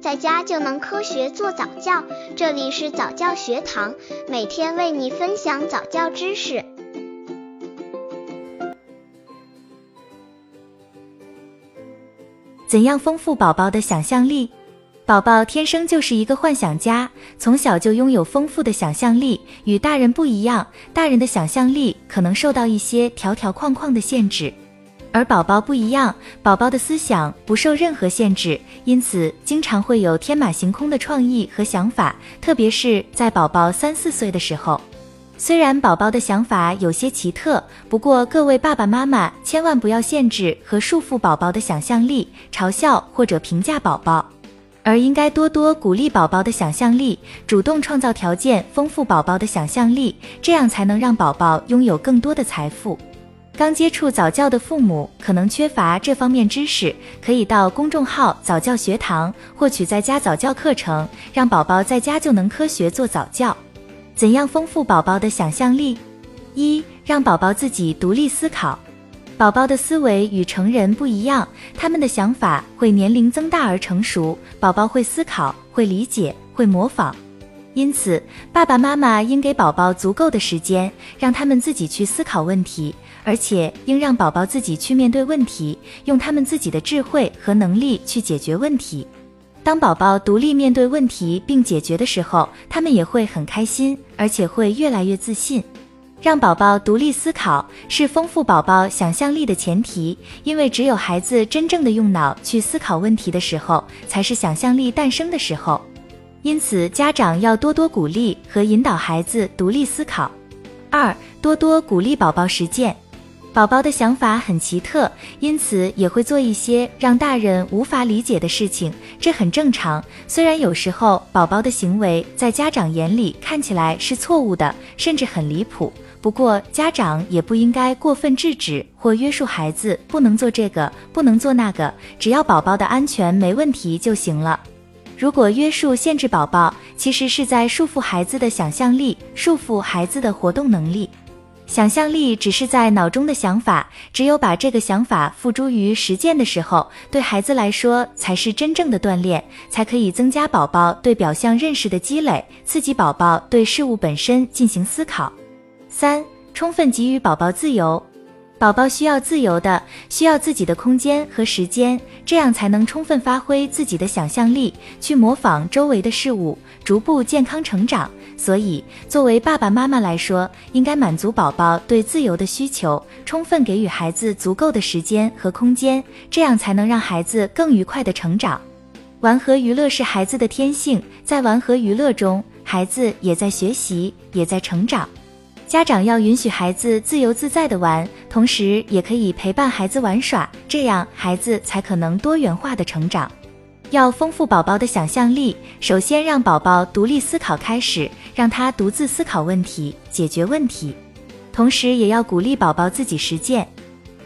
在家就能科学做早教。这里是早教学堂，每天为你分享早教知识。怎样丰富宝宝的想象力？宝宝天生就是一个幻想家，从小就拥有丰富的想象力。与大人不一样，大人的想象力可能受到一些条条框框的限制，而宝宝不一样，宝宝的思想不受任何限制，因此经常会有天马行空的创意和想法。特别是在宝宝三四岁的时候，虽然宝宝的想法有些奇特，不过各位爸爸妈妈千万不要限制和束缚宝宝的想象力，嘲笑或者评价宝宝。而应该多多鼓励宝宝的想象力，主动创造条件，丰富宝宝的想象力，这样才能让宝宝拥有更多的财富。刚接触早教的父母可能缺乏这方面知识，可以到公众号早教学堂获取在家早教课程，让宝宝在家就能科学做早教。怎样丰富宝宝的想象力？一，让宝宝自己独立思考。宝宝的思维与成人不一样，他们的想法会年龄增大而成熟。宝宝会思考，会理解，会模仿，因此爸爸妈妈应给宝宝足够的时间，让他们自己去思考问题，而且应让宝宝自己去面对问题，用他们自己的智慧和能力去解决问题。当宝宝独立面对问题并解决的时候，他们也会很开心，而且会越来越自信。让宝宝独立思考是丰富宝宝想象力的前提，因为只有孩子真正的用脑去思考问题的时候，才是想象力诞生的时候。因此，家长要多多鼓励和引导孩子独立思考。二，多多鼓励宝宝实践。宝宝的想法很奇特，因此也会做一些让大人无法理解的事情，这很正常。虽然有时候宝宝的行为在家长眼里看起来是错误的，甚至很离谱。不过，家长也不应该过分制止或约束孩子，不能做这个，不能做那个，只要宝宝的安全没问题就行了。如果约束限制宝宝，其实是在束缚孩子的想象力，束缚孩子的活动能力。想象力只是在脑中的想法，只有把这个想法付诸于实践的时候，对孩子来说才是真正的锻炼，才可以增加宝宝对表象认识的积累，刺激宝宝对事物本身进行思考。三、充分给予宝宝自由，宝宝需要自由的，需要自己的空间和时间，这样才能充分发挥自己的想象力，去模仿周围的事物，逐步健康成长。所以，作为爸爸妈妈来说，应该满足宝宝对自由的需求，充分给予孩子足够的时间和空间，这样才能让孩子更愉快的成长。玩和娱乐是孩子的天性，在玩和娱乐中，孩子也在学习，也在成长。家长要允许孩子自由自在的玩，同时也可以陪伴孩子玩耍，这样孩子才可能多元化的成长。要丰富宝宝的想象力，首先让宝宝独立思考开始，让他独自思考问题，解决问题，同时也要鼓励宝宝自己实践。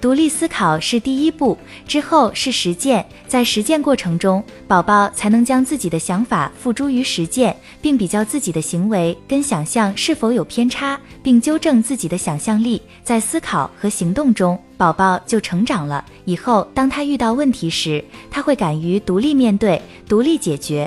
独立思考是第一步，之后是实践。在实践过程中，宝宝才能将自己的想法付诸于实践，并比较自己的行为跟想象是否有偏差，并纠正自己的想象力。在思考和行动中，宝宝就成长了。以后当他遇到问题时，他会敢于独立面对、独立解决。